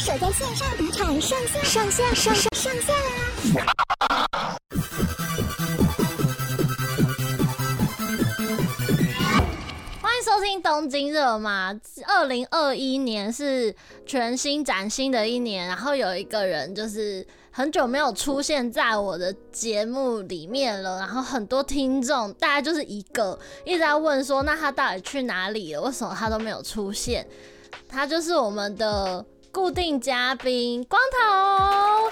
守在线上赌场上线上线上上上线啦！欢迎收听东京热吗？二零二一年是全新崭新的一年，然后有一个人就是很久没有出现在我的节目里面了，然后很多听众大概就是一个一直在问说，那他到底去哪里了？为什么他都没有出现？他就是我们的固定嘉宾光头。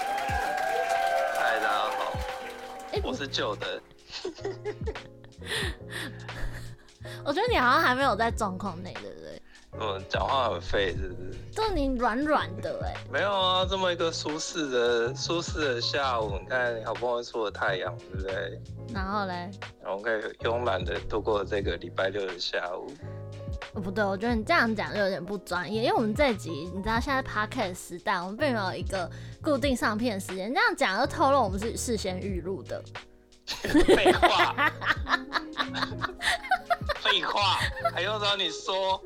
嗨，大家好，我是旧的。我觉得你好像还没有在状况内，对不对？嗯，讲话很废，是不是？就你软软的哎。没有啊，这么一个舒适的、舒适的下午，你看你好不容易出了太阳，对不对？然后嘞？然后可以慵懒的度过这个礼拜六的下午。哦，不对，我觉得你这样讲就有点不专业，因为我们这一集你知道现在 Podcast 时代，我们并没有一个固定上片的时间，这样讲就透露我们是事先预录的。废话，废话，还用着你说？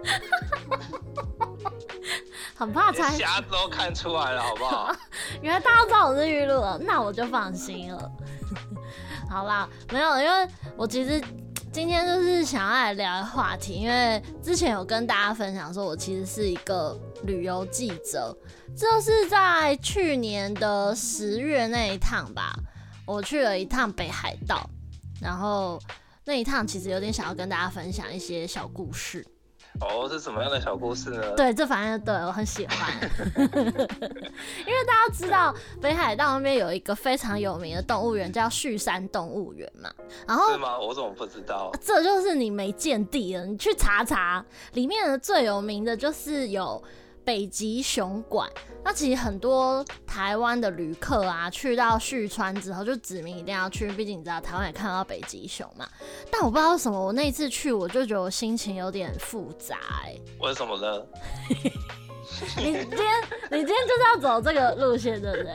很怕猜，瞎子都看出来了，好不好？原来大家知道我是预录了，那我就放心了。好啦，没有，因为我其实。今天就是想要来聊的话题，因为之前有跟大家分享说，我其实是一个旅游记者，就是在去年的十月那一趟吧，我去了一趟北海道，然后那一趟其实有点想要跟大家分享一些小故事。哦，是什么样的小故事呢？对，这反正对我很喜欢，因为大家知道北海道那边有一个非常有名的动物园叫旭山动物园嘛，然后是吗？我怎么不知道？这就是你没见地了，你去查查，里面的最有名的就是有。北极熊馆，那其实很多台湾的旅客啊，去到旭川之后就指明一定要去，毕竟你知道台湾也看到北极熊嘛。但我不知道为什么，我那一次去我就觉得心情有点复杂、为什么呢？你今天你今天就是要走这个路线，对不对？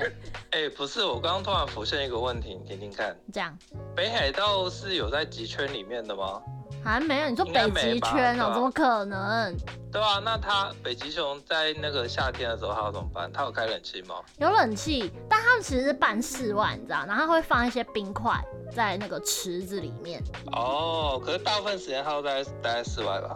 哎、欸，不是，我刚刚突然浮现一个问题，你听听看。这样，北海道是有在极圈里面的吗？还没有，你说北极圈哦、喔，怎么可能？对啊，那它北极熊在那个夏天的时候，它要怎么办？它有开冷气吗？有冷气，但它们其实是半室外，你知道，然后它会放一些冰块在那个池子里面。哦，可是大部分时间它都在待在室外吧？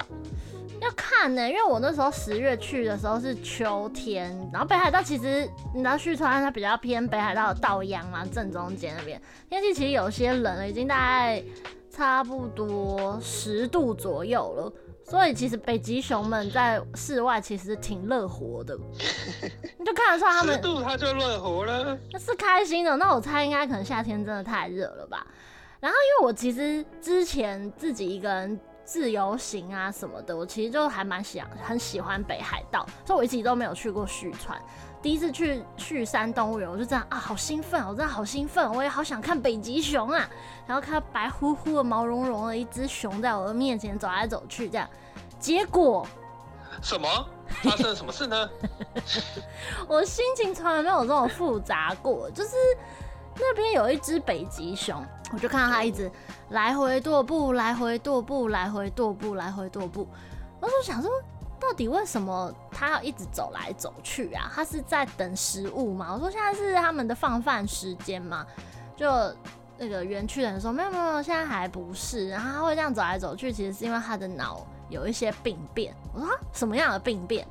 要看呢、欸，因为我那时候十月去的时候是秋天，然后北海道其实你知道旭川它比较偏北海道的道央嘛，正中间那边天气其实有些冷了，已经大概差不多十度左右了，所以其实北极熊们在室外其实挺乐活的，你就看得出来他们十度它就乐活了，那是开心的。那我猜应该可能夏天真的太热了吧。然后因为我其实之前自己一个人。自由行啊什么的，我其实就还蛮想很喜欢北海道，所以我一直都没有去过旭川。第一次去旭山动物园，我就这样啊，好兴奋，我真的好兴奋，我也好想看北极熊啊。然后看到白乎乎的、毛茸茸的一只熊在我的面前走来走去，这样，结果什么发生了什么事呢？我心情从来没有这么复杂过，就是那边有一只北极熊，我就看到它一直。来回踱步，来回踱步，来回踱步，来回踱步。我就想说，到底为什么他要一直走来走去啊？他是在等食物吗？我说现在是他们的放饭时间吗？就那个园区的人说没有没有，现在还不是。然后他会这样走来走去，其实是因为他的脑有一些病变。我说什么样的病变？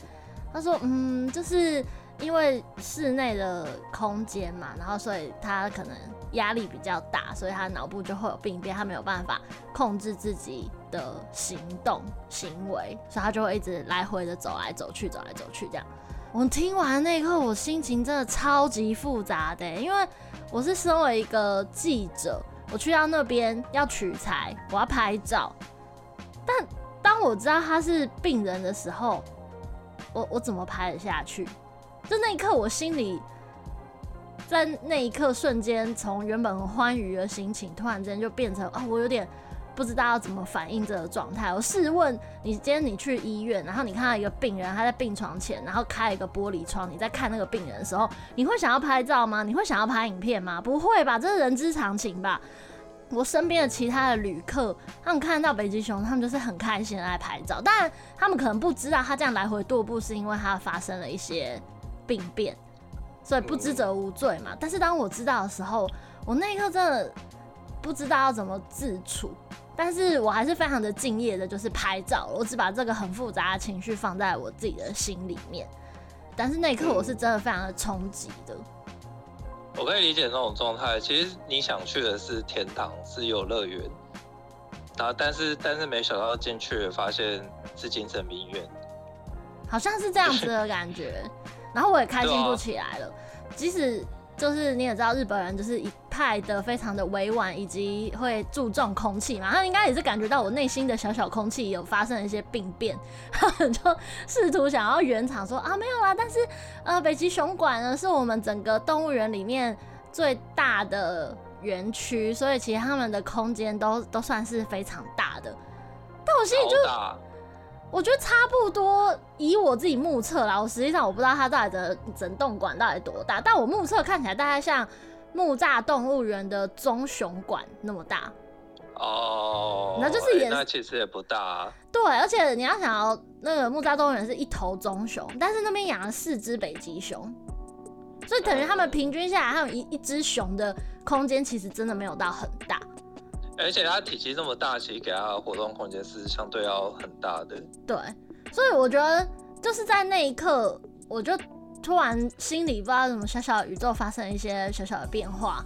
他说嗯，就是因为室内的空间嘛，然后所以他可能。压力比较大，所以他脑部就会有病变，他没有办法控制自己的行动行为，所以他就会一直来回的走来走去，走来走去这样。我听完那一刻，我心情真的超级复杂的，因为我是身为一个记者，我去到那边要取材，我要拍照，但当我知道他是病人的时候，我我怎么拍得下去？就那一刻，我心里。在那一刻瞬间，从原本很欢愉的心情，突然间就变成啊、哦，我有点不知道要怎么反应这个状态。我试问你，今天你去医院，然后你看到一个病人，他在病床前，然后开一个玻璃窗，你在看那个病人的时候，你会想要拍照吗？你会想要拍影片吗？不会吧，这是人之常情吧。我身边的其他的旅客，他们看到北极熊，他们就是很开心的来拍照，但他们可能不知道他这样来回踱步是因为他发生了一些。病变，所以不知者无罪嘛。但是当我知道的时候，我那一刻真的不知道要怎么自处。但是我还是非常的敬业的，就是拍照，我只把这个很复杂的情绪放在我自己的心里面。但是那一刻我是真的非常的冲击的。我可以理解那种状态。其实你想去的是天堂，是游乐园，然后但是但是没想到进去发现是精神病院，好像是这样子的 感觉。然后我也开心不起来了，啊、即使。就是你也知道，日本人就是一派的非常的委婉，以及会注重空气嘛。他应该也是感觉到我内心的小小空气有发生一些病变，他 们就试图想要圆场说啊没有啦，但是呃北极熊馆呢是我们整个动物园里面最大的园区，所以其实他们的空间都都算是非常大的。但我心里就。我觉得差不多，以我自己目测啦，我实际上我不知道它到底的整栋馆到底多大，但我目测看起来大概像木栅动物园的棕熊馆那么大。哦，那就是也、欸、那其实也不大啊。对，而且你要想要那个木栅动物园是一头棕熊，但是那边养了四只北极熊，所以等于他们平均下来，他们一一只熊的空间其实真的没有到很大。而且它体积这么大，其实给它的活动空间是相对要很大的。对，所以我觉得就是在那一刻，我就突然心里不知道怎么小小的宇宙发生一些小小的变化。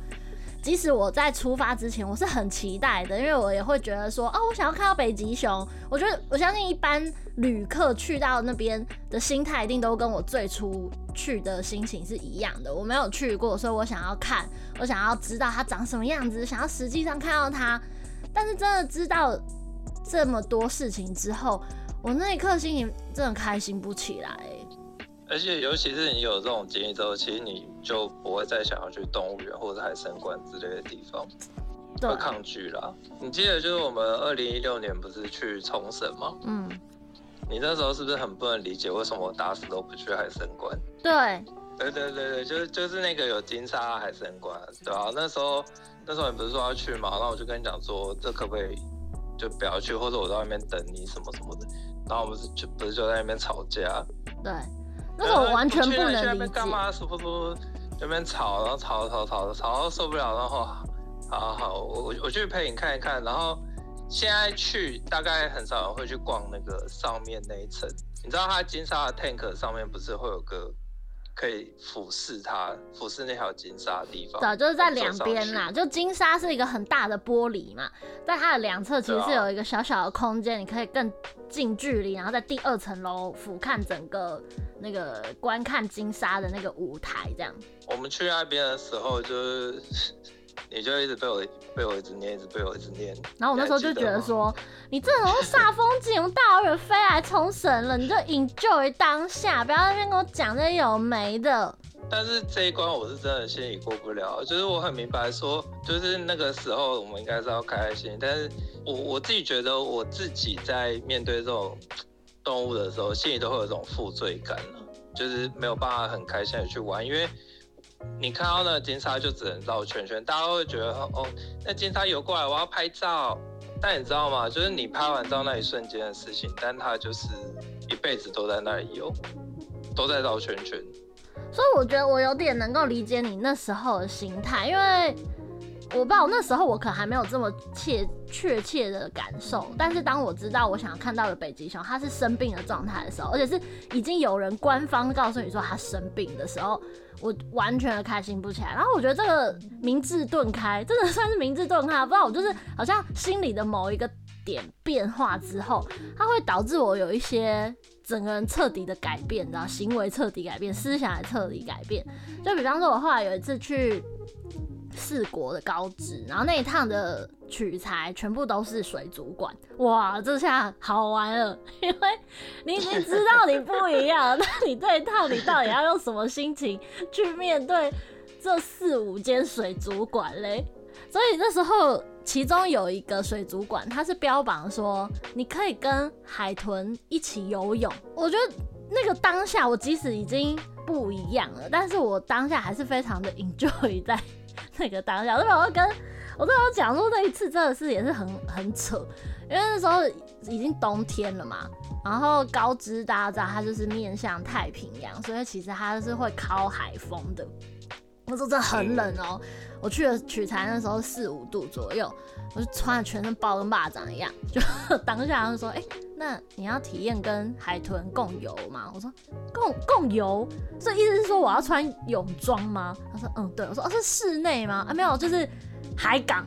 即使我在出发之前，我是很期待的，因为我也会觉得说，哦，我想要看到北极熊。我觉得我相信一般旅客去到那边的心态一定都跟我最初去的心情是一样的。我没有去过，所以我想要看，我想要知道它长什么样子，想要实际上看到它。但是真的知道这么多事情之后，我那一刻心情真的开心不起来。而且，尤其是你有这种经历之后，其实你就不会再想要去动物园或者海生馆之类的地方，会抗拒啦。你记得就是我们二零一六年不是去冲绳吗？嗯，你那时候是不是很不能理解为什么我打死都不去海生馆？对，对对对对，就是就是那个有金沙海生馆，对啊，那时候那时候你不是说要去吗？然后我就跟你讲说，这可不可以就不要去，或者我在外面等你什么什么的。然后我们是就不是就在那边吵架？对。那个我完全不能理解。那边干嘛？是不是那边吵，然后吵吵吵吵到受不了，然后好好我我去陪你看一看。然后现在去大概很少人会去逛那个上面那一层。你知道它金沙的 tank 上面不是会有个可以俯视它、俯视那条金沙的地方？对，就是在两边啦。就金沙是一个很大的玻璃嘛，在它的两侧其实是有一个小小的空间，你可以更近距离，然后在第二层楼俯瞰整个。那个观看金沙的那个舞台，这样。我们去那边的时候，就是你就一直被我被我一直念，一直被我一直念。然后我那时候就觉得说，你，这种煞风景，大老远飞来冲绳了，你就 enjoy 当下，不要在那边跟我讲这些有没的。但是这一关我是真的心里过不了，就是我很明白说，就是那个时候我们应该是要开开心，但是我我自己觉得我自己在面对这种。动物的时候，心里都会有一种负罪感了，就是没有办法很开心的去玩，因为你看到那金沙就只能绕圈圈，大家都会觉得哦，那金沙游过来，我要拍照。但你知道吗？就是你拍完照那一瞬间的事情，但它就是一辈子都在那里游，都在绕圈圈。所以我觉得我有点能够理解你那时候的心态，因为。我不知道那时候我可能还没有这么切确切的感受，但是当我知道我想要看到的北极熊它是生病的状态的时候，而且是已经有人官方告诉你说它生病的时候，我完全的开心不起来。然后我觉得这个明智顿开，真的算是明智顿开，不知道我就是好像心里的某一个点变化之后，它会导致我有一些整个人彻底的改变，然后行为彻底改变，思想也彻底改变。就比方说，我后来有一次去。四国的高知，然后那一趟的取材全部都是水族馆，哇，这下好玩了，因为你已经知道你不一样，那你这一趟你到底要用什么心情去面对这四五间水族馆嘞？所以那时候其中有一个水族馆，它是标榜说你可以跟海豚一起游泳，我觉得那个当下我即使已经不一样了，但是我当下还是非常的 enjoy 在。那个当下，对吧？我跟我都有讲说，那一次真的是也是很很扯，因为那时候已经冬天了嘛，然后高知大家知道它就是面向太平洋，所以其实它是会靠海风的。我说这很冷哦、喔，我去了取材那时候四五度左右，我就穿的全身包跟蚂蚱一样，就 当下就说，哎、那你要体验跟海豚共游吗？我说共共游，这意思是说我要穿泳装吗？他说嗯，对，我说哦是室内吗？啊没有，就是海港。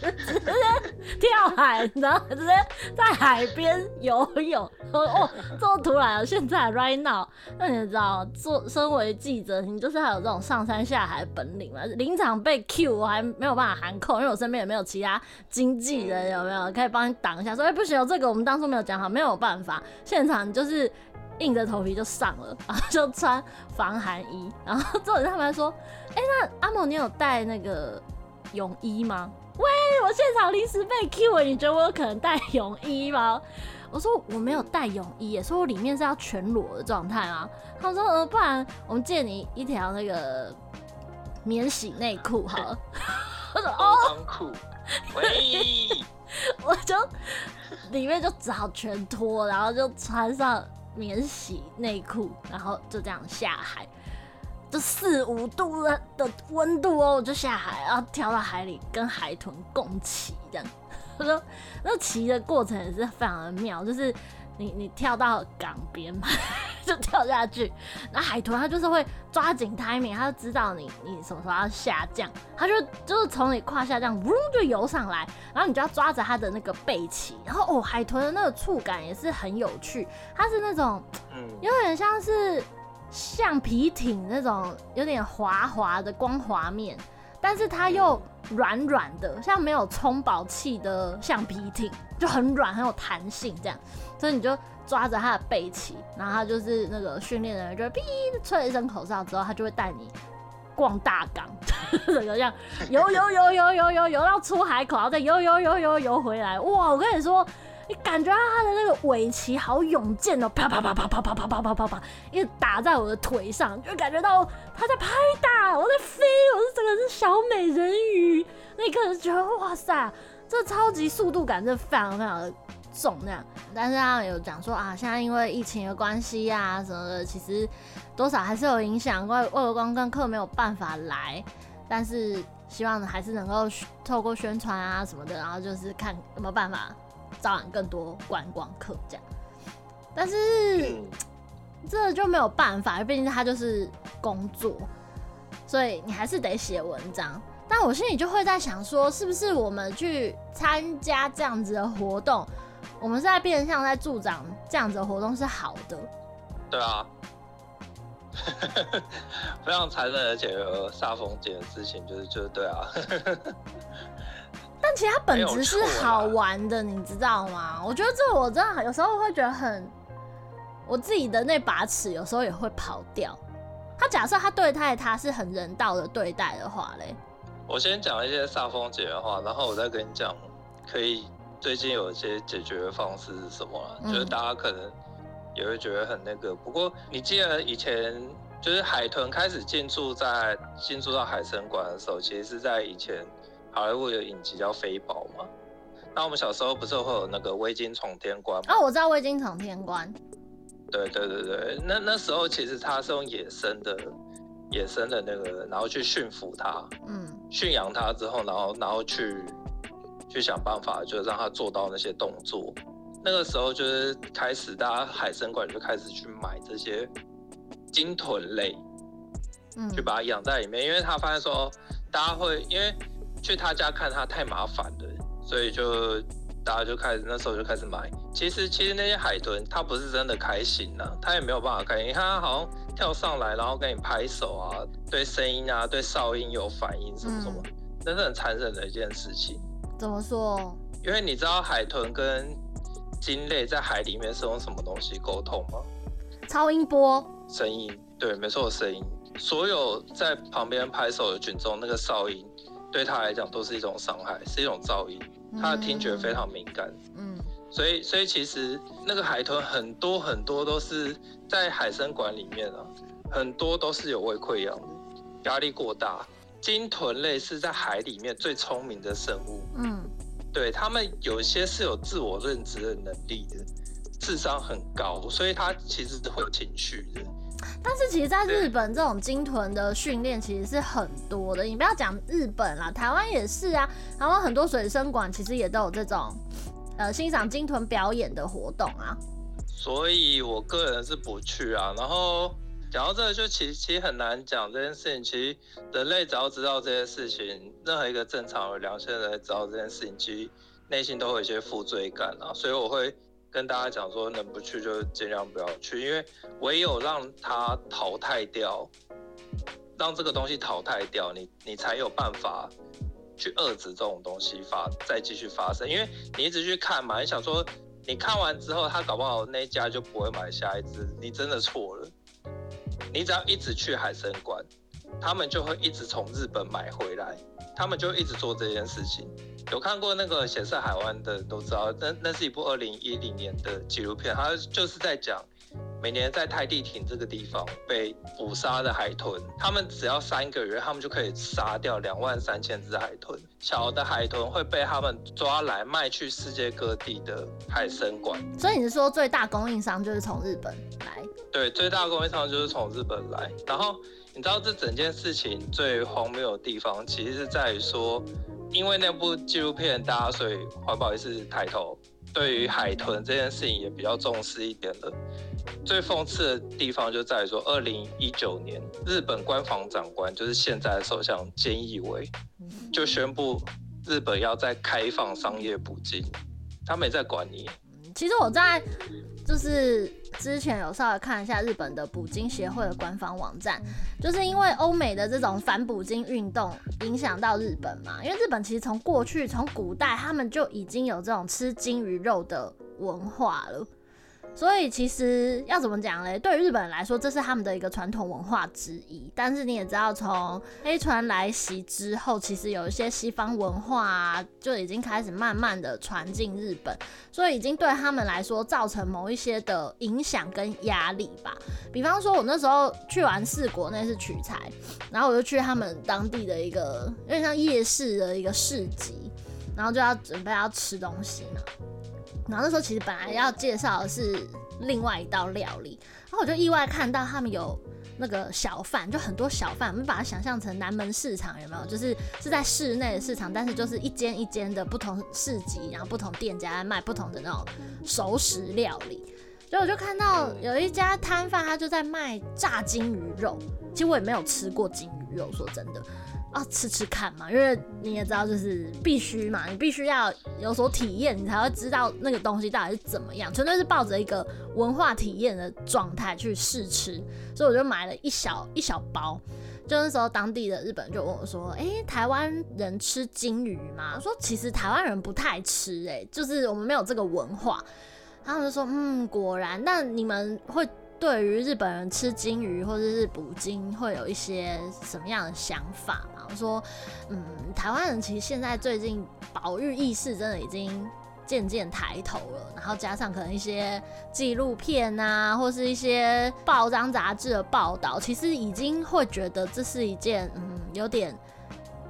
直 接跳海，然后直接在海边游泳。哦，这么突然，现在 right now，那你知道，做身为记者，你就是还有这种上山下海的本领吗？临场被 Q，我还没有办法喊扣，因为我身边也没有其他经纪人，有没有可以帮你挡一下？说哎、不行，这个我们当初没有讲好，没有办法，现场就是硬着头皮就上了，然后就穿防寒衣，然后之后他们还说，哎、欸，那阿某你有带那个泳衣吗？喂，我现场临时被 Q，你觉得我有可能带泳衣吗？我说我没有带泳衣，说我里面是要全裸的状态吗？他说呃，不然我们借你一条那个免洗内裤好了。我说哦，裤，喂，我就里面就只好全脱，然后就穿上免洗内裤，然后就这样下海。就四五度的的温度哦，我就下海，然后跳到海里跟海豚共骑这样。他说那骑的过程也是非常的妙，就是你你跳到港边嘛，就跳下去，那海豚它就是会抓紧 timing，它就知道你你什么时候要下降，它就就是从你胯下这样呜就游上来，然后你就要抓着它的那个背鳍，然后哦海豚的那个触感也是很有趣，它是那种有点像是。橡皮艇那种有点滑滑的光滑面，但是它又软软的，像没有充饱气的橡皮艇，就很软很有弹性这样。所以你就抓着它的背鳍，然后它就是那个训练的人就会哔吹了一声口哨之后，他就会带你逛大港，整 个这样游游游游游游游到出海口，然后再游游游游游回来。哇，我跟你说。你感觉到他的那个尾鳍好勇健哦，啪啪啪啪啪啪啪啪啪啪啪，一直打在我的腿上，就感觉到他在拍打，我在飞，我是整个是小美人鱼。那一刻就觉得哇塞，这超级速度感真的非常非常的重那样。但是他有讲说啊，现在因为疫情的关系啊什么的，其实多少还是有影响，外外国观光客没有办法来，但是希望还是能够透过宣传啊什么的，然后就是看有没有办法。招揽更多观光客，这样，但是这就没有办法，毕竟他就是工作，所以你还是得写文章。但我心里就会在想说，是不是我们去参加这样子的活动，我们是在变相在助长这样子的活动是好的？对啊，非常残忍而且有煞风景的事情，就是就是对啊。但其实它本质是好玩的，你知道吗？我觉得这我真的有时候会觉得很，我自己的那把尺有时候也会跑掉。他假设他对待他是很人道的对待的话嘞，我先讲一些煞风景的话，然后我再跟你讲，可以最近有一些解决的方式是什么？嗯，就是大家可能也会觉得很那个。不过你记得以前就是海豚开始进驻在进驻到海参馆的时候，其实是在以前。好莱坞有影集叫《飞宝》嘛？那我们小时候不是会有那个微鲸闯天关吗？哦，我知道微鲸闯天关。对对对对，那那时候其实它是用野生的、野生的那个，然后去驯服它，嗯，驯养它之后，然后然后去去想办法，就让它做到那些动作。那个时候就是开始，大家海参馆就开始去买这些鲸豚类，嗯，就把它养在里面，因为他发现说大家会因为。去他家看他太麻烦了，所以就大家就开始那时候就开始买。其实其实那些海豚它不是真的开心呐、啊，它也没有办法开心。你看它好像跳上来，然后跟你拍手啊，对声音啊，对哨音有反应什么什么，那、嗯、是很残忍的一件事情。怎么说？因为你知道海豚跟鲸类在海里面是用什么东西沟通吗？超音波。声音，对，没错，声音。所有在旁边拍手的群众，那个哨音。对他来讲都是一种伤害，是一种噪音，他的听觉非常敏感。嗯，所以所以其实那个海豚很多很多都是在海参馆里面啊，很多都是有胃溃疡的，压力过大。鲸豚类是在海里面最聪明的生物。嗯，对他们有些是有自我认知的能力的，智商很高，所以他其实是会有情绪的。但是其实，在日本这种鲸豚的训练其实是很多的。你不要讲日本啦，台湾也是啊。台湾很多水生馆其实也都有这种呃欣赏鲸豚表演的活动啊。所以我个人是不去啊。然后讲到这个，就其实其实很难讲这件事情。其实人类只要知道这件事情，任何一个正常有良心的人知道这件事情，其实内心都会有一些负罪感啊。所以我会。跟大家讲说，能不去就尽量不要去，因为唯有让它淘汰掉，让这个东西淘汰掉，你你才有办法去遏制这种东西发再继续发生。因为你一直去看嘛，你想说你看完之后，他搞不好那一家就不会买下一只，你真的错了。你只要一直去海参馆，他们就会一直从日本买回来，他们就一直做这件事情。有看过那个血色海湾的都知道，那那是一部二零一零年的纪录片，它就是在讲每年在泰地亭这个地方被捕杀的海豚，他们只要三个月，他们就可以杀掉两万三千只海豚。小的海豚会被他们抓来卖去世界各地的海参馆。所以你是说最大供应商就是从日本来？对，最大供应商就是从日本来。然后你知道这整件事情最荒谬的地方，其实是在于说。因为那部纪录片，大家所以环保意识抬头，对于海豚这件事情也比较重视一点了。最讽刺的地方就在于说，二零一九年，日本官房长官就是现在的首相菅义伟，就宣布日本要再开放商业捕鲸，他没在管你。其实我在就是之前有稍微看一下日本的捕鲸协会的官方网站，就是因为欧美的这种反捕鲸运动影响到日本嘛，因为日本其实从过去从古代他们就已经有这种吃鲸鱼肉的文化了。所以其实要怎么讲嘞？对于日本人来说，这是他们的一个传统文化之一。但是你也知道，从黑船来袭之后，其实有一些西方文化啊，就已经开始慢慢的传进日本，所以已经对他们来说造成某一些的影响跟压力吧。比方说，我那时候去完四国，那是取材，然后我就去他们当地的一个有点像夜市的一个市集，然后就要准备要吃东西嘛。然后那时候其实本来要介绍的是另外一道料理，然后我就意外看到他们有那个小贩，就很多小贩，我们把它想象成南门市场，有没有？就是是在室内的市场，但是就是一间一间的不同市集，然后不同店家卖不同的那种熟食料理。所以我就看到有一家摊贩，他就在卖炸金鱼肉。其实我也没有吃过金鱼肉，说真的。啊，吃吃看嘛，因为你也知道，就是必须嘛，你必须要有所体验，你才会知道那个东西到底是怎么样。纯粹是抱着一个文化体验的状态去试吃，所以我就买了一小一小包。就那时候当地的日本人就问我说：“哎、台湾人吃金鱼吗？”我说：“其实台湾人不太吃、哎，就是我们没有这个文化。”他们就说：“嗯，果然。那你们会？”对于日本人吃金鱼或者是捕鲸，会有一些什么样的想法？我说，嗯，台湾人其实现在最近保育意识真的已经渐渐抬头了，然后加上可能一些纪录片啊，或是一些报章杂志的报道，其实已经会觉得这是一件嗯有点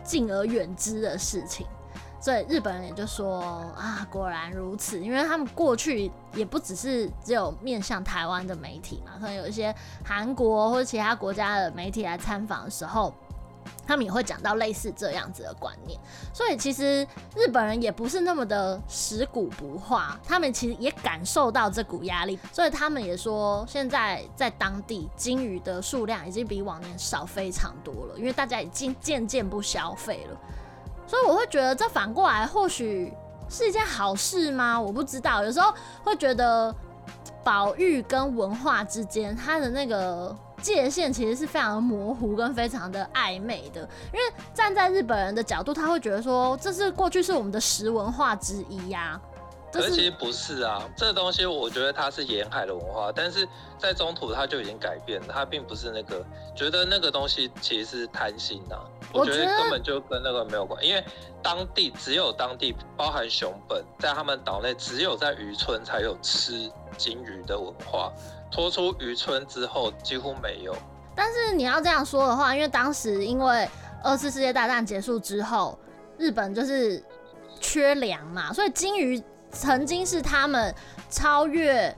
敬而远之的事情。所以日本人也就说啊，果然如此，因为他们过去也不只是只有面向台湾的媒体嘛，可能有一些韩国或者其他国家的媒体来参访的时候，他们也会讲到类似这样子的观念。所以其实日本人也不是那么的食古不化，他们其实也感受到这股压力，所以他们也说，现在在当地鲸鱼的数量已经比往年少非常多了，因为大家已经渐渐不消费了。所以我会觉得这反过来或许是一件好事吗？我不知道。有时候会觉得保育跟文化之间，它的那个界限其实是非常模糊跟非常的暧昧的。因为站在日本人的角度，他会觉得说，这是过去是我们的食文化之一呀。可是其实不是啊，这个东西我觉得它是沿海的文化，但是在中途它就已经改变了，它并不是那个觉得那个东西其实是贪心呐、啊。我觉得根本就跟那个没有关，因为当地只有当地包含熊本，在他们岛内只有在渔村才有吃金鱼的文化，拖出渔村之后几乎没有。但是你要这样说的话，因为当时因为二次世界大战结束之后，日本就是。缺粮嘛，所以鲸鱼曾经是他们超越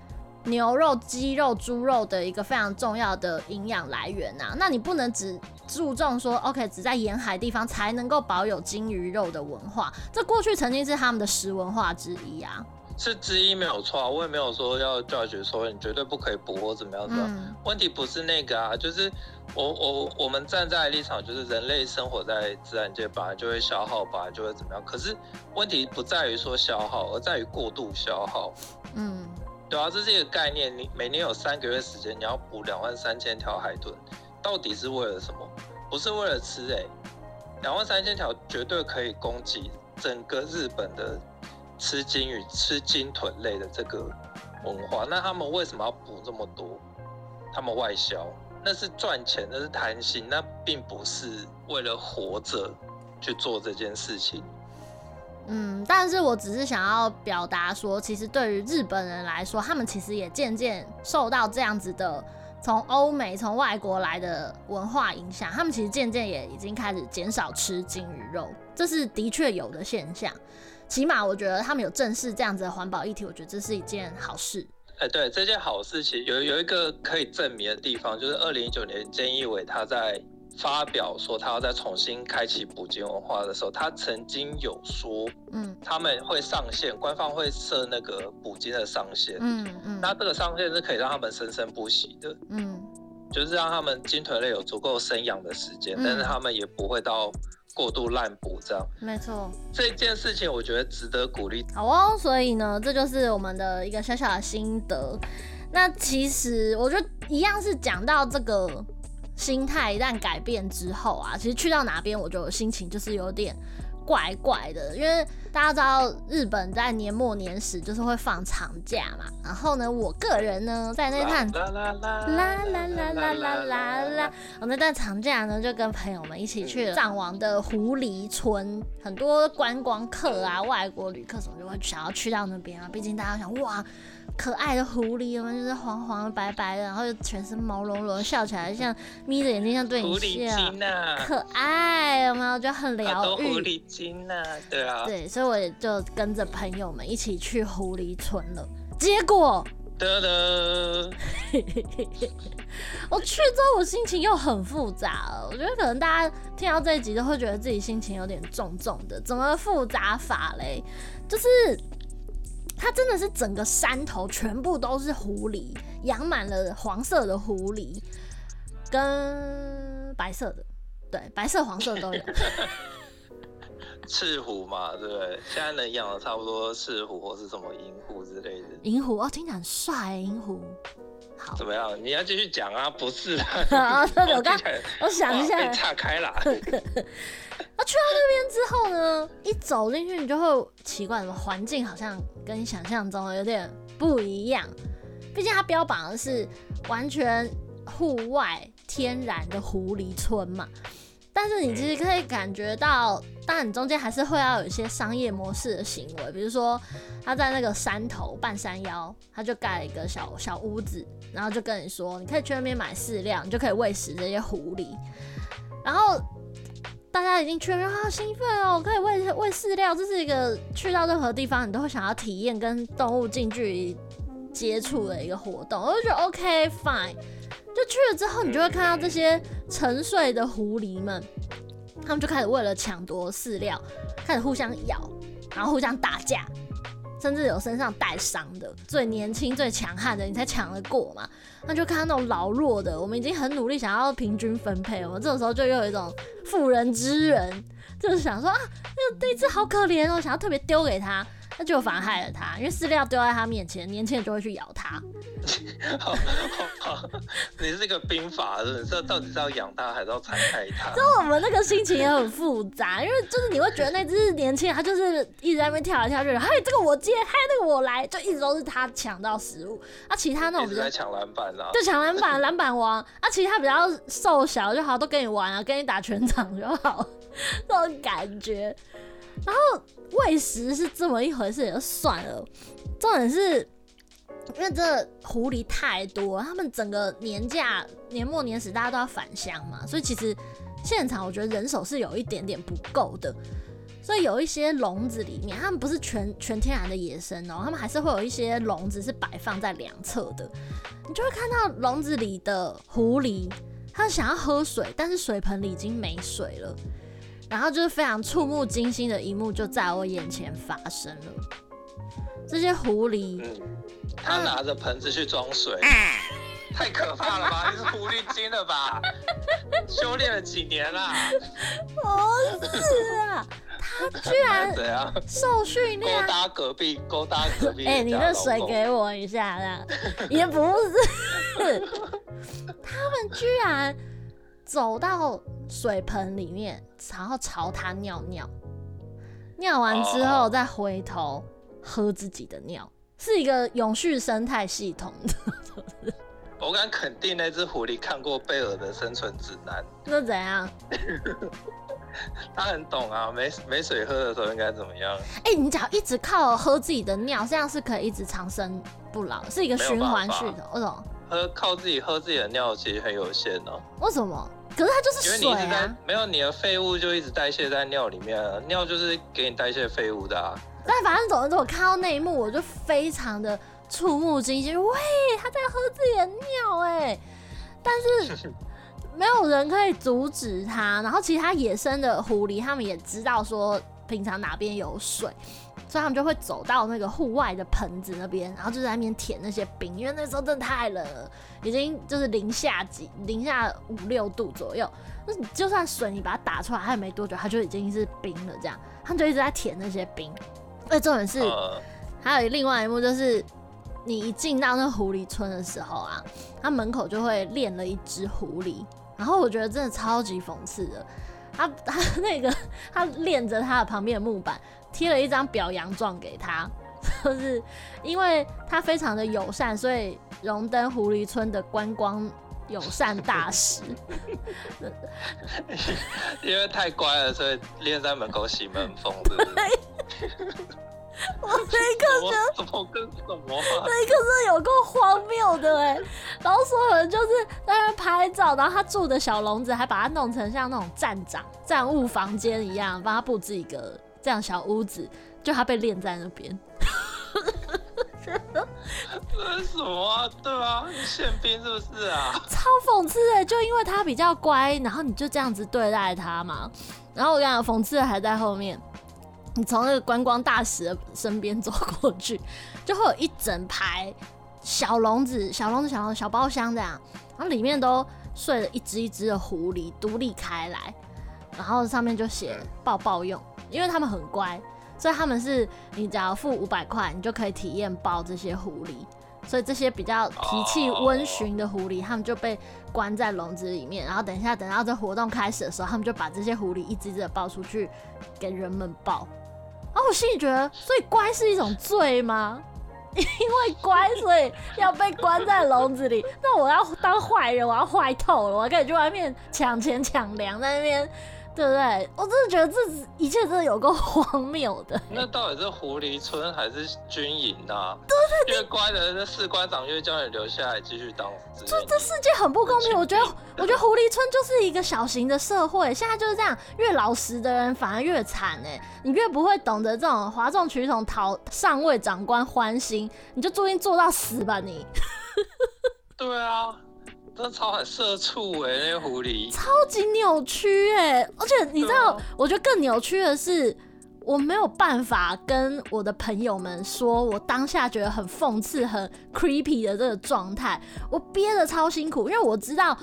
牛肉、鸡肉、猪肉的一个非常重要的营养来源呐。那你不能只注重说，OK，只在沿海地方才能够保有鲸鱼肉的文化，这过去曾经是他们的食文化之一啊。是之一没有错，啊我也没有说要教学说你绝对不可以补或怎么样的。嗯、问题不是那个啊，就是我我我们站在立场，就是人类生活在自然界，本来就会消耗，本来就会怎么样。可是问题不在于说消耗，而在于过度消耗。嗯，对啊，这是一个概念。你每年有三个月时间，你要补两万三千条海豚，到底是为了什么？不是为了吃诶、欸，两万三千条绝对可以供给整个日本的。吃鲸鱼、吃鲸豚类的这个文化，那他们为什么要捕这么多？他们外销，那是赚钱，那是贪心，那并不是为了活着去做这件事情。嗯，但是我只是想要表达说，其实对于日本人来说，他们其实也渐渐受到这样子的从欧美、从外国来的文化影响，他们其实渐渐也已经开始减少吃鲸鱼肉，这是的确有的现象。起码我觉得他们有正视这样子的环保议题，我觉得这是一件好事。哎，对，这件好事其实有有一个可以证明的地方，就是二零一九年菅义伟他在发表说他要再重新开启捕鲸文化的时候，他曾经有说，嗯，他们会上限，官方会设那个捕鲸的上限，嗯嗯，那这个上限是可以让他们生生不息的，嗯，就是让他们鲸豚类有足够生养的时间，但是他们也不会到。过度滥补这样，没错，这件事情我觉得值得鼓励。好哦，所以呢，这就是我们的一个小小的心得。那其实我觉得一样是讲到这个心态一旦改变之后啊，其实去到哪边，我就心情就是有点。怪怪的，因为大家知道日本在年末年始就是会放长假嘛。然后呢，我个人呢在那段啦啦啦啦啦啦啦啦啦，我那段长假呢就跟朋友们一起去了藏王的狐狸村，很多观光客啊、外国旅客什么就会想要去到那边啊。毕竟大家想哇。可爱的狐狸，我们就是黄黄的、白白的，然后全身毛茸茸，笑起来像眯着眼睛，像对你笑，狐狸精啊，可爱，有没有？就很疗愈。狐狸精啊，对啊。对，所以我也就跟着朋友们一起去狐狸村了。结果，得得，我去之后，我心情又很复杂了。我觉得可能大家听到这一集都会觉得自己心情有点重重的。怎么复杂法嘞？就是。它真的是整个山头全部都是狐狸，养满了黄色的狐狸跟白色的，对，白色、黄色都有。赤狐嘛，对不对？现在能养的差不多赤狐或是什么银狐之类的。银狐哦，听起来很帅，银狐。好，怎么样？你要继续讲啊？不是啊。啊，我刚，我想一下，岔开了。那去到那边之后呢，一走进去，你就会奇怪，什么环境好像跟你想象中的有点不一样。毕竟它标榜的是完全户外天然的狐狸村嘛。但是你其实可以感觉到，当然你中间还是会要有一些商业模式的行为，比如说他在那个山头半山腰，他就盖了一个小小屋子，然后就跟你说，你可以去那边买饲料，你就可以喂食这些狐狸，然后。大家已经去了，好兴奋哦！可以喂喂饲料，这是一个去到任何地方你都会想要体验跟动物近距离接触的一个活动。我就觉得 OK fine，就去了之后，你就会看到这些沉睡的狐狸们，他们就开始为了抢夺饲料，开始互相咬，然后互相打架。甚至有身上带伤的，最年轻、最强悍的，你才抢得过嘛？那就看到那种老弱的，我们已经很努力想要平均分配，我们这种时候就又有一种妇人之仁，就是想说啊，那个这只好可怜哦，想要特别丢给他。那就反而害了他，因为饲料丢在他面前，年轻人就会去咬他。好好好，你是个兵法是不是？这到底是要养他，还是要残害他？就我们那个心情也很复杂，因为就是你会觉得那只年轻人，他就是一直在那边跳来跳去，嘿，这个我接，嘿，那个我来，就一直都是他抢到食物。啊，其他那种比较在抢篮板啊，就抢篮板，篮板王。啊，其他比较瘦小就好，都跟你玩啊，跟你打全场就好，这种感觉。然后喂食是这么一回事也就算了，重点是因为这狐狸太多，他们整个年假年末年始大家都要返乡嘛，所以其实现场我觉得人手是有一点点不够的，所以有一些笼子里面，他们不是全全天然的野生哦，他们还是会有一些笼子是摆放在两侧的。你就会看到笼子里的狐狸，它想要喝水，但是水盆里已经没水了。然后就是非常触目惊心的一幕就在我眼前发生了。这些狐狸，嗯，他拿着盆子去装水。太可怕了吧！你是狐狸精了吧？修炼了几年啦？不是啊，他居然怎样受训练？勾搭隔壁，勾搭隔壁。哎、欸，你那水给我一下，这样也不是。他们居然走到水盆里面，然后朝它尿尿，尿完之后再回头喝自己的尿，是一个永续生态系统的。我敢肯定，那只狐狸看过贝尔的生存指南。那怎样？他很懂啊，没没水喝的时候应该怎么样？哎、欸，你只要一直靠喝自己的尿，这样是可以一直长生不老，是一个循环系统。为什么？喝靠自己喝自己的尿其实很有限哦。为什么？可是它就是水啊。没有你的废物就一直代谢在尿里面啊，尿就是给你代谢废物的啊。但反正总之，我看到那一幕，我就非常的。触目惊心，喂，他在喝自己的尿哎！但是 没有人可以阻止他。然后其他野生的狐狸，他们也知道说平常哪边有水，所以他们就会走到那个户外的盆子那边，然后就在那边舔那些冰，因为那时候真的太冷了，已经就是零下几、零下五六度左右。那就算水你把它打出来，它也没多久，它就已经是冰了。这样，他们就一直在舔那些冰。而且重点是，还有另外一幕就是。你一进到那狐狸村的时候啊，他门口就会练了一只狐狸，然后我觉得真的超级讽刺的，他他那个他练着他的旁边的木板，贴了一张表扬状给他，就是因为他非常的友善，所以荣登狐狸村的观光友善大使。因为太乖了，所以练在门口洗门风，对不对？我那一刻觉得怎么跟什么？那一刻是有够荒谬的哎！然后所有人就是在那拍照，然后他住的小笼子还把它弄成像那种站长站务房间一样，帮他布置一个这样小屋子，就他被练在那边。这是什么啊？对啊，宪兵是不是啊？超讽刺哎！就因为他比较乖，然后你就这样子对待他嘛。然后我跟你讲，讽刺的还在后面。你从那个观光大使的身边走过去，就会有一整排小笼子、小笼子、小笼、小包厢这样，然后里面都睡了一只一只的狐狸，独立开来，然后上面就写抱抱用，因为他们很乖，所以他们是你只要付五百块，你就可以体验抱这些狐狸，所以这些比较脾气温驯的狐狸，他们就被关在笼子里面，然后等一下等到这活动开始的时候，他们就把这些狐狸一只只的抱出去给人们抱。然后我心里觉得，所以乖是一种罪吗？因为乖，所以要被关在笼子里。那我要当坏人，我要坏透了，我还可以去外面抢钱抢粮，在那边。对不对？我真的觉得这一切真的有够荒谬的。那到底是狐狸村还是军营啊？对，越乖的那士官长越叫你留下来继续当。这这世界很不公平。我觉得，我觉得狐狸村就是一个小型的社会。现在就是这样，越老实的人反而越惨哎。你越不会懂得这种哗众取宠、讨上位长官欢心，你就注定做到死吧你。对啊。真的超很社畜哎，那个狐狸超级扭曲哎，而且你知道，我觉得更扭曲的是，我没有办法跟我的朋友们说，我当下觉得很讽刺、很 creepy 的这个状态，我憋得超辛苦，因为我知道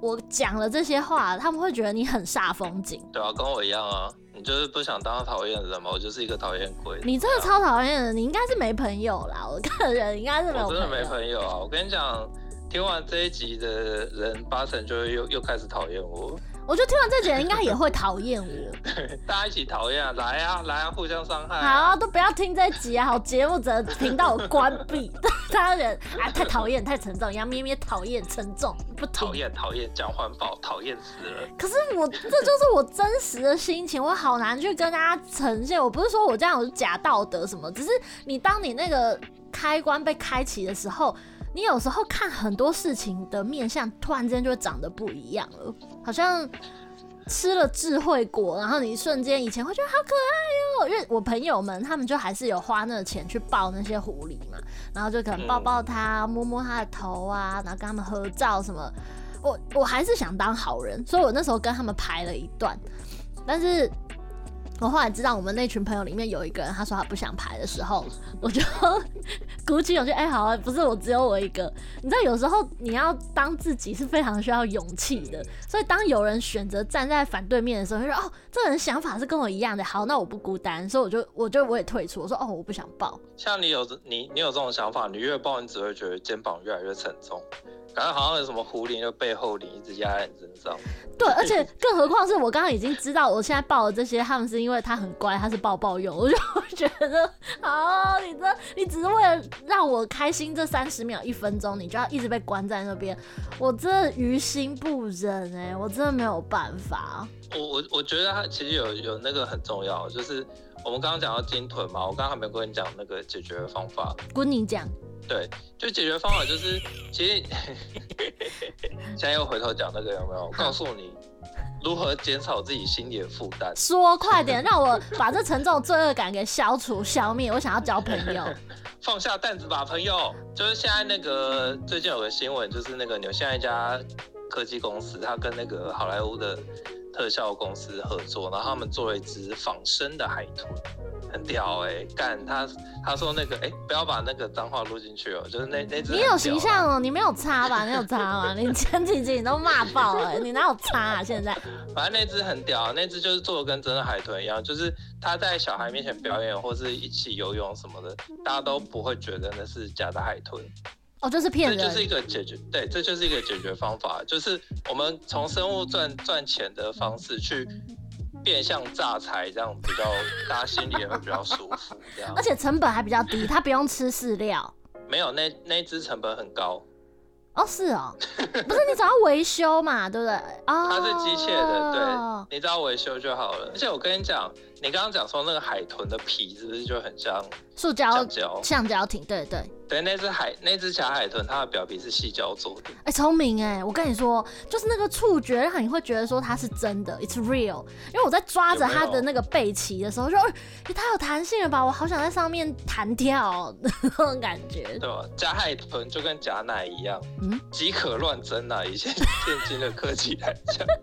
我讲了这些话，他们会觉得你很煞风景。对啊，跟我一样啊，你就是不想当讨厌的人嘛，我就是一个讨厌鬼。你真的超讨厌的，你应该是没朋友啦，我个人应该是没有朋友。我真的没朋友啊，我跟你讲。听完这一集的人，八成就又又开始讨厌我。我觉得听完这集人应该也会讨厌我。对，大家一起讨厌啊！来啊，来啊，互相伤害、啊。好、啊，都不要听这一集啊！好，节目者频道关闭。大家人啊，太讨厌，太沉重。杨咩咩讨厌沉重，不讨厌讨厌讲环保，讨厌死了。可是我这就是我真实的心情，我好难去跟大家呈现。我不是说我这样有假道德什么，只是你当你那个开关被开启的时候。你有时候看很多事情的面相，突然间就会长得不一样了，好像吃了智慧果，然后你瞬间以前会觉得好可爱哟、因为我朋友们他们就还是有花那个钱去抱那些狐狸嘛，然后就可能抱抱它，摸摸它的头啊，然后跟他们合照什么。我我还是想当好人，所以我那时候跟他们排了一段，但是。我后来知道，我们那群朋友里面有一个人，他说他不想排的时候，我就鼓起勇气，哎、好啊，不是我，只有我一个。你知道，有时候你要当自己是非常需要勇气的，所以当有人选择站在反对面的时候，就说哦，这个人想法是跟我一样的，好，那我不孤单，所以我就我就我也退出，我说哦，我不想报。像你有你你有这种想法，你越报，你只会觉得肩膀越来越沉重。感觉好像有什么狐狸的背后灵一直压在你身上。对，而且更何况是我刚刚已经知道，我现在抱的这些，他们是因为他很乖，他是抱抱用，我就觉得，好，你这你只是为了让我开心这三十秒、一分钟，你就要一直被关在那边，我真的于心不忍哎、欸，我真的没有办法。我我我觉得他其实有有那个很重要，就是我们刚刚讲到鲸豚嘛，我刚刚还没跟你讲那个解决的方法，跟你讲。对，就解决方法就是，其实 现在又回头讲那个有没有？告诉你如何减少自己心里的负担。说快点，让我把这沉重罪恶感给消除、消灭。我想要交朋友，放下担子吧，朋友。就是现在那个最近有个新闻，就是那个纽西兰一家科技公司，他跟那个好莱坞的特效公司合作，然后他们做了一只仿生的海豚。很屌哎、欸，干他他说那个哎、欸，不要把那个脏话录进去哦、喔，就是那那只。你有形象哦、喔，你没有擦吧？你有擦吗？你前几集你都骂爆了、欸，你哪有擦啊？现在。反正那只很屌，那只就是做的跟真的海豚一样，就是他在小孩面前表演或是一起游泳什么的，大家都不会觉得那是假的海豚。哦，就是骗人。这就是一个解决，对，这就是一个解决方法，就是我们从生物赚赚钱的方式去。变相榨财，这样比较大家心里也会比较舒服，这样。而且成本还比较低，他不用吃饲料。没有，那那只成本很高。哦，是哦，不是你只要维修嘛，对不对？啊、哦，它是机械的，对，你只要维修就好了。而且我跟你讲。你刚刚讲说那个海豚的皮是不是就很像塑胶橡胶橡胶艇？对对对，那只海那只小海豚，它的表皮是细胶做的。哎、欸，聪明哎！我跟你说，就是那个触觉让你会觉得说它是真的，it's real。因为我在抓着它的那个背鳍的时候，就哎，太有弹性了吧！我好想在上面弹跳 那种感觉。对吧？假海豚就跟假奶一样，嗯，即可乱真啊！以现 现今的科技来讲。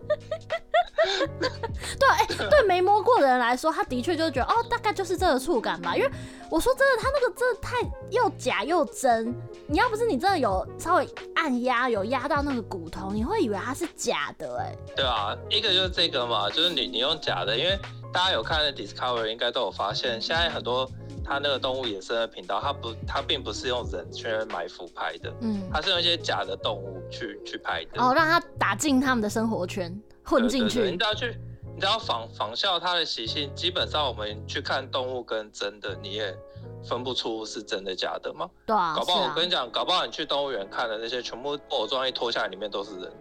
对，哎、欸，对没摸过的人来说，他的确就觉得哦，大概就是这个触感吧。因为我说真的，他那个真的太又假又真。你要不是你真的有稍微按压，有压到那个骨头，你会以为它是假的。哎，对啊，一个就是这个嘛，就是你你用假的，因为大家有看的 Discovery 应该都有发现，现在很多他那个动物野生的频道，他不，他并不是用人去埋伏拍的，嗯，它是用一些假的动物去去拍的，哦，让他打进他们的生活圈。混进去，你只要去，你只要仿仿效它的习性，基本上我们去看动物跟真的，你也分不出是真的假的吗？对啊，搞不好我跟你讲，搞不好你去动物园看的那些全部布偶装一脱下来，里面都是人。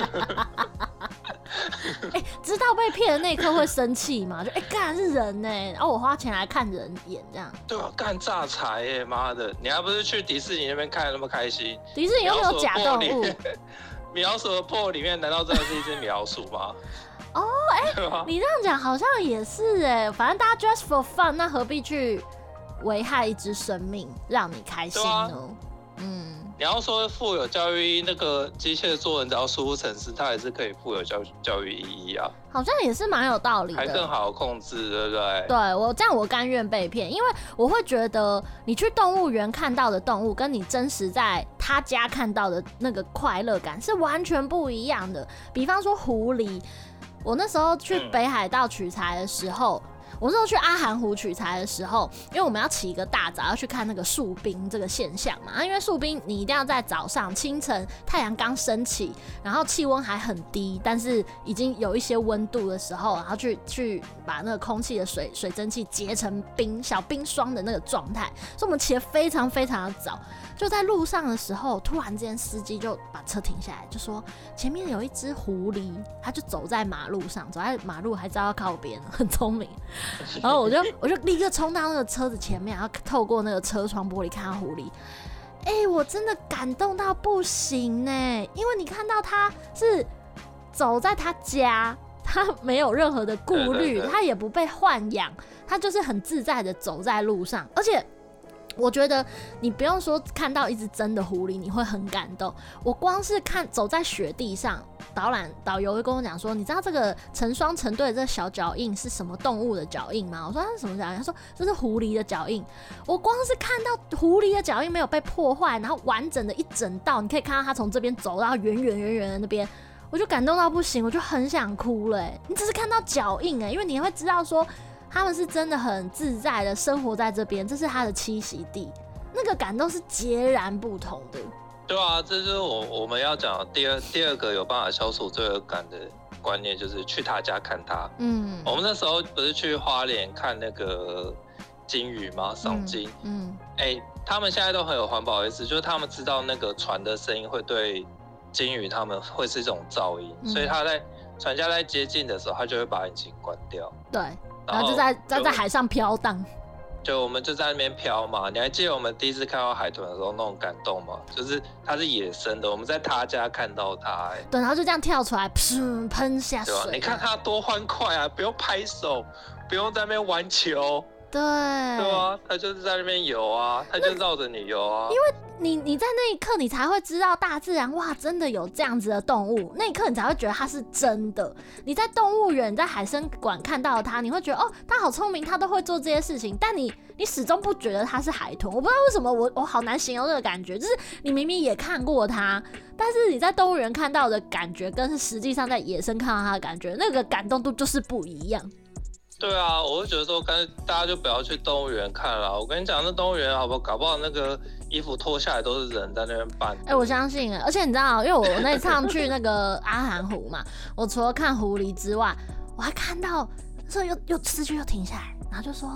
哎、欸，知道被骗的那一刻会生气吗？就哎，干、欸、是人呢，然后我花钱来看人演这样。对啊，干诈财耶，妈的！你还不是去迪士尼那边看的那么开心？迪士尼又没有假动物。米老鼠的破里面难道真的是一只米老鼠吗？哦，哎、欸，你这样讲好像也是哎，反正大家 just for fun，那何必去危害一只生命让你开心呢？啊、嗯。你要说富有教育意义，那个机械做人只要输入程式，它也是可以富有教教育意义啊。好像也是蛮有道理的，还更好控制，对不对？对，我这样我甘愿被骗，因为我会觉得你去动物园看到的动物，跟你真实在他家看到的那个快乐感是完全不一样的。比方说狐狸，我那时候去北海道取材的时候。我那时候去阿寒湖取材的时候，因为我们要起一个大早要去看那个树冰这个现象嘛，啊，因为树冰你一定要在早上清晨太阳刚升起，然后气温还很低，但是已经有一些温度的时候，然后去去把那个空气的水水蒸气结成冰小冰霜的那个状态，所以我们起得非常非常的早。就在路上的时候，突然之间司机就把车停下来，就说前面有一只狐狸，他就走在马路上，走在马路还知道要靠边，很聪明。然后我就我就立刻冲到那个车子前面，然后透过那个车窗玻璃看到狐狸。哎、我真的感动到不行呢，因为你看到他是走在他家，他没有任何的顾虑，他也不被豢养，他就是很自在的走在路上，而且。我觉得你不用说看到一只真的狐狸，你会很感动。我光是看走在雪地上，导览导游会跟我讲说，你知道这个成双成对的这个小脚印是什么动物的脚印吗？我说它是什么脚印？他说这是狐狸的脚印。我光是看到狐狸的脚印没有被破坏，然后完整的一整道，你可以看到它从这边走到远远远远的那边，我就感动到不行，我就很想哭了。你只是看到脚印哎，因为你会知道说。他们是真的很自在的生活在这边，这是他的栖息地，那个感动是截然不同的。对啊，这就是我我们要讲的第二第二个有办法消除罪恶感的观念，就是去他家看他。嗯，我们那时候不是去花莲看那个金鱼吗？赏金。嗯。哎、欸，他们现在都很有环保意识，就是他们知道那个船的声音会对金鱼他们会是一种噪音，嗯、所以他在船家在接近的时候，他就会把引擎关掉。对。然后就在在在海上飘荡，就我们就在那边飘嘛。你还记得我们第一次看到海豚的时候那种感动吗？就是它是野生的，我们在他家看到它，哎，对，然后就这样跳出来，噗，喷下水。你看它多欢快啊！不用拍手，不用在那边玩球。对，对啊，它就是在那边游啊，它就绕着你游啊。因为你你在那一刻，你才会知道大自然哇，真的有这样子的动物。那一刻，你才会觉得它是真的。你在动物园、在海参馆看到它，你会觉得哦，它好聪明，它都会做这些事情。但你你始终不觉得它是海豚。我不知道为什么，我我好难形容这个感觉。就是你明明也看过它，但是你在动物园看到的感觉，跟实际上在野生看到它的感觉，那个感动度就是不一样。对啊，我就觉得说，干脆大家就不要去动物园看了。我跟你讲，那动物园好不好？搞不好那个衣服脱下来都是人在那边扮。哎、欸，我相信，而且你知道，因为我那趟去那个阿寒湖嘛，我除了看狐狸之外，我还看到，这又又司机又停下来，然后就说，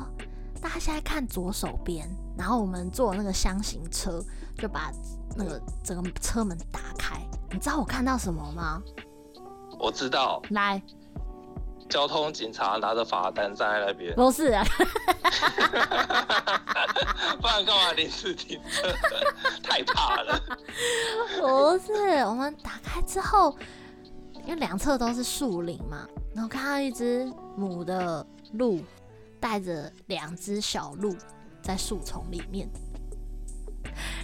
大家现在看左手边，然后我们坐那个箱型车，就把那个整个车门打开。你知道我看到什么吗？我知道。来。交通警察拿着罚单站在那边，不是啊，不然干嘛临时停车？太怕了。不是，我们打开之后，因为两侧都是树林嘛，然后看到一只母的鹿带着两只小鹿在树丛里面，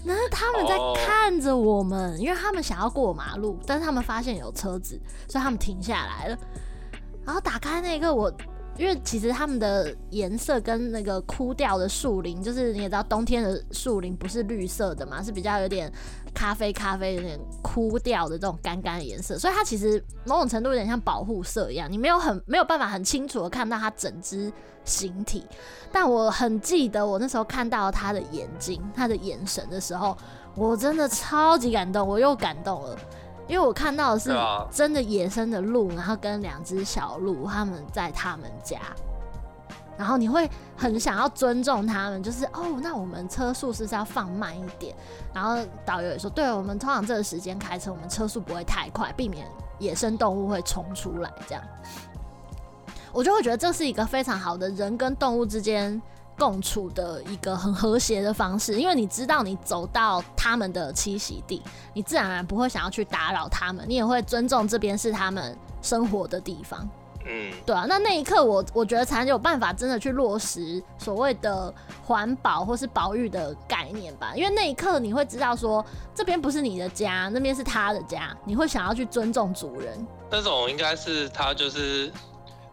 然后他们在看着我们，因为他们想要过马路，但是他们发现有车子，所以他们停下来了。然后打开那个，我因为其实他们的颜色跟那个枯掉的树林，就是你也知道，冬天的树林不是绿色的嘛，是比较有点咖啡咖啡，有点枯掉的这种干干的颜色，所以它其实某种程度有点像保护色一样，你没有很没有办法很清楚的看到它整只形体。但我很记得我那时候看到它的眼睛、它的眼神的时候，我真的超级感动，我又感动了。因为我看到的是真的野生的鹿，然后跟两只小鹿，他们在他们家，然后你会很想要尊重他们，就是哦，那我们车速是不是要放慢一点？然后导游也说，对，我们通常这个时间开车，我们车速不会太快，避免野生动物会冲出来。这样，我就会觉得这是一个非常好的人跟动物之间共处的一个很和谐的方式，因为你知道你走到他们的栖息地，你自然而然不会想要去打扰他们，你也会尊重这边是他们生活的地方。嗯，对啊。那那一刻我，我我觉得才有办法真的去落实所谓的环保或是保育的概念吧，因为那一刻你会知道说，这边不是你的家，那边是他的家，你会想要去尊重主人。那种应该是他就是。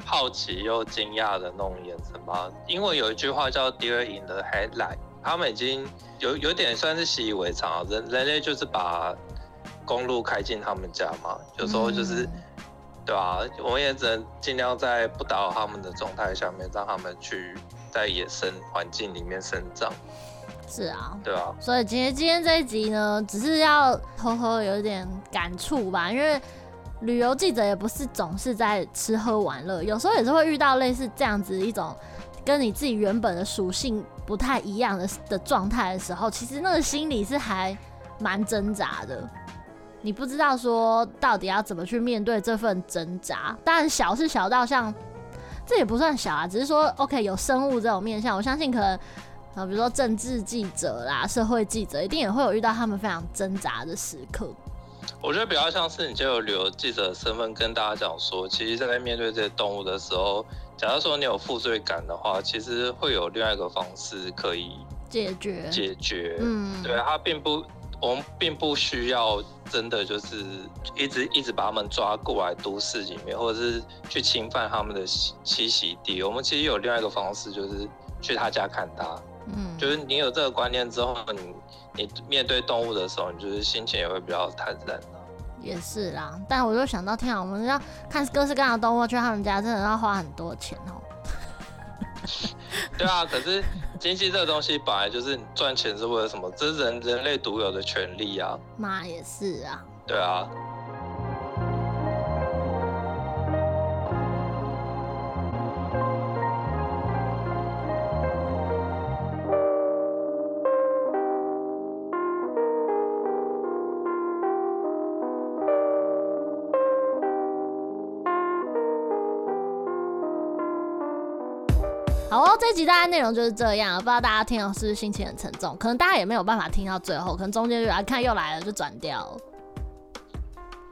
好奇又惊讶的那种眼神吧，因为有一句话叫 “Deer in the headlight”，他们已经有有点算是习以为常，人人类就是把公路开进他们家嘛，有时候就是，嗯、对啊，我们也只能尽量在不打扰他们的状态下面，让他们去在野生环境里面生长。是啊，对啊，所以今天今天这一集呢，只是要偷偷有点感触吧，因为。旅游记者也不是总是在吃喝玩乐，有时候也是会遇到类似这样子一种跟你自己原本的属性不太一样的的状态的时候，其实那个心里是还蛮挣扎的。你不知道说到底要怎么去面对这份挣扎。当然小是小到像这也不算小啊，只是说 OK 有生物这种面向，我相信可能啊，比如说政治记者啦、社会记者，一定也会有遇到他们非常挣扎的时刻。我觉得比较像是你就有旅游记者的身份跟大家讲说，其实，在面对这些动物的时候，假如说你有负罪感的话，其实会有另外一个方式可以解决解决。嗯，对，它并不，我们并不需要真的就是一直一直把他们抓过来都市里面，或者是去侵犯他们的栖息地。我们其实有另外一个方式，就是去他家看他。嗯，就是你有这个观念之后，你你面对动物的时候，你就是心情也会比较坦然。也是啦，但我就想到，天啊，我们要看各式各样的动物，去他们家真的要花很多钱哦。对啊，可是经济这个东西本来就是赚钱是为了什么？这是人人类独有的权利啊。妈也是啊。对啊。这集大概内容就是这样，不知道大家听了是不是心情很沉重？可能大家也没有办法听到最后，可能中间就来看又来了就转掉。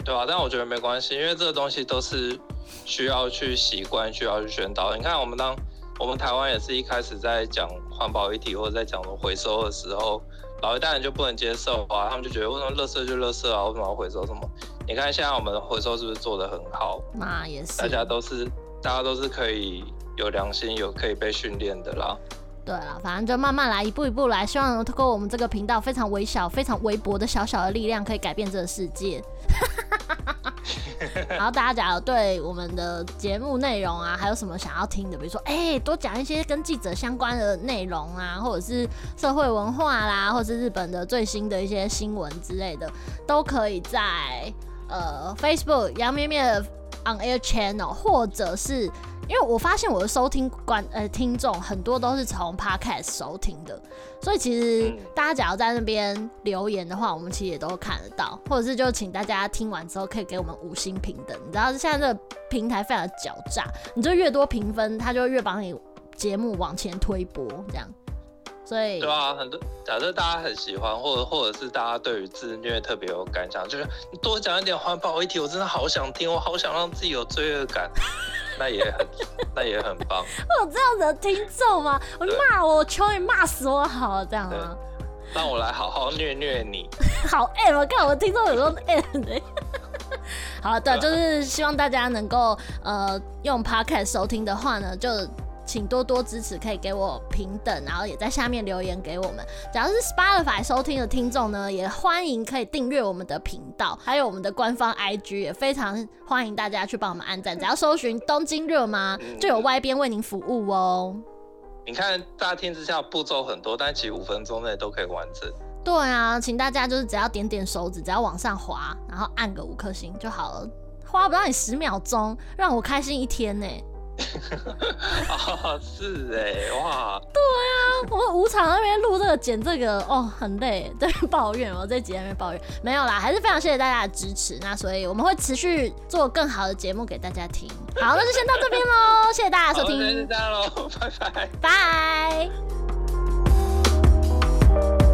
对啊，但我觉得没关系，因为这个东西都是需要去习惯，需要去宣导。你看，我们当我们台湾也是一开始在讲环保议题或者在讲回收的时候，老一代人就不能接受啊，他们就觉得为什么垃圾就垃圾啊，为什么要回收什么？你看现在我们的回收是不是做得很好？那也是，大家都是大家都是可以。有良心，有可以被训练的啦。对啊，反正就慢慢来，一步一步来。希望通过我们这个频道非常微小、非常微薄的小小的力量，可以改变这个世界。然后大家假如对我们的节目内容啊，还有什么想要听的，比如说，哎、多讲一些跟记者相关的内容啊，或者是社会文化啦，或者是日本的最新的一些新闻之类的，都可以在呃 Facebook 杨咩咩的 On Air Channel，或者是。因为我发现我的收听观呃听众很多都是从 Podcast 收听的，所以其实大家只要在那边留言的话，我们其实也都看得到，或者是就请大家听完之后可以给我们五星评等。你知道现在这个平台非常的狡诈，你就越多评分，它就越帮你节目往前推播这样。所以对啊，很多假设大家很喜欢，或者或者是大家对于自虐特别有感想，就是你多讲一点环保议题，我真的好想听，我好想让自己有罪恶感。那也很，那也很棒。我有这样子的听众吗？我骂我，求你骂死我好了，这样吗？让我来好好虐虐你。好 M，我看我的听众有时候 M 的。好，对，就是希望大家能够呃用 Podcast 收听的话呢，就。请多多支持，可以给我平等，然后也在下面留言给我们。只要是 Spotify 收听的听众呢，也欢迎可以订阅我们的频道，还有我们的官方 IG，也非常欢迎大家去帮我们按赞。只要搜寻东京热吗，就有 Y 编为您服务哦。你看，乍听之下步骤很多，但其实五分钟内都可以完成。对啊，请大家就是只要点点手指，只要往上滑，然后按个五颗星就好了，花不到你十秒钟，让我开心一天呢。啊，是哎，哇，对啊，我们五那边录这个剪这个哦，很累，在抱怨我在剪在抱怨，没有啦，还是非常谢谢大家的支持。那所以我们会持续做更好的节目给大家听。好，那就先到这边喽，谢谢大家收听，喽，拜拜，拜。